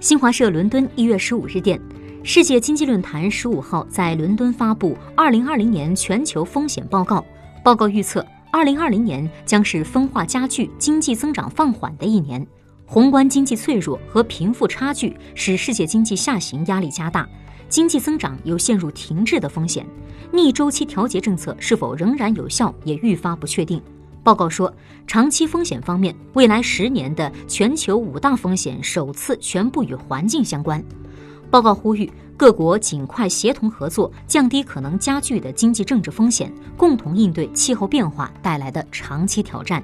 新华社伦敦一月十五日电，世界经济论坛十五号在伦敦发布二零二零年全球风险报告。报告预测，二零二零年将是分化加剧、经济增长放缓的一年。宏观经济脆弱和贫富差距使世界经济下行压力加大，经济增长有陷入停滞的风险。逆周期调节政策是否仍然有效，也愈发不确定。报告说，长期风险方面，未来十年的全球五大风险首次全部与环境相关。报告呼吁各国尽快协同合作，降低可能加剧的经济政治风险，共同应对气候变化带来的长期挑战。